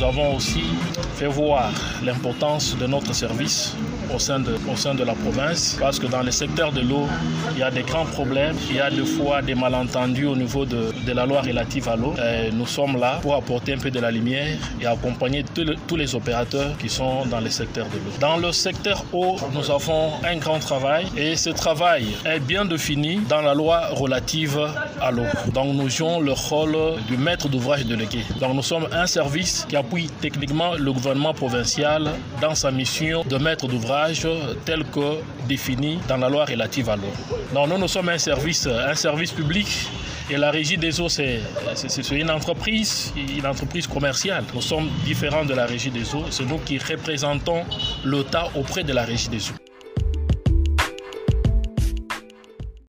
Nous avons aussi fait voir l'importance de notre service au sein, de, au sein de la province parce que dans le secteur de l'eau, il y a des grands problèmes, il y a des fois des malentendus au niveau de, la loi relative à l'eau. Nous sommes là pour apporter un peu de la lumière et accompagner tous les opérateurs qui sont dans le secteur de l'eau. Dans le secteur eau, nous avons un grand travail et ce travail est bien défini dans la loi relative Donc nous jouons le rôle du maître d'ouvrage délégué. Donc nous sommes un service qui appuie techniquement le gouvernement provincial dans sa mission de maître d'ouvrage tel que défini dans la loi relative à l'eau. Donc nous, nous sommes un service, un service public et la régie des eaux, c'est une entreprise, une entreprise commerciale. Nous sommes différents de la régie des eaux. C'est nous qui représentons l'État auprès de la régie des eaux.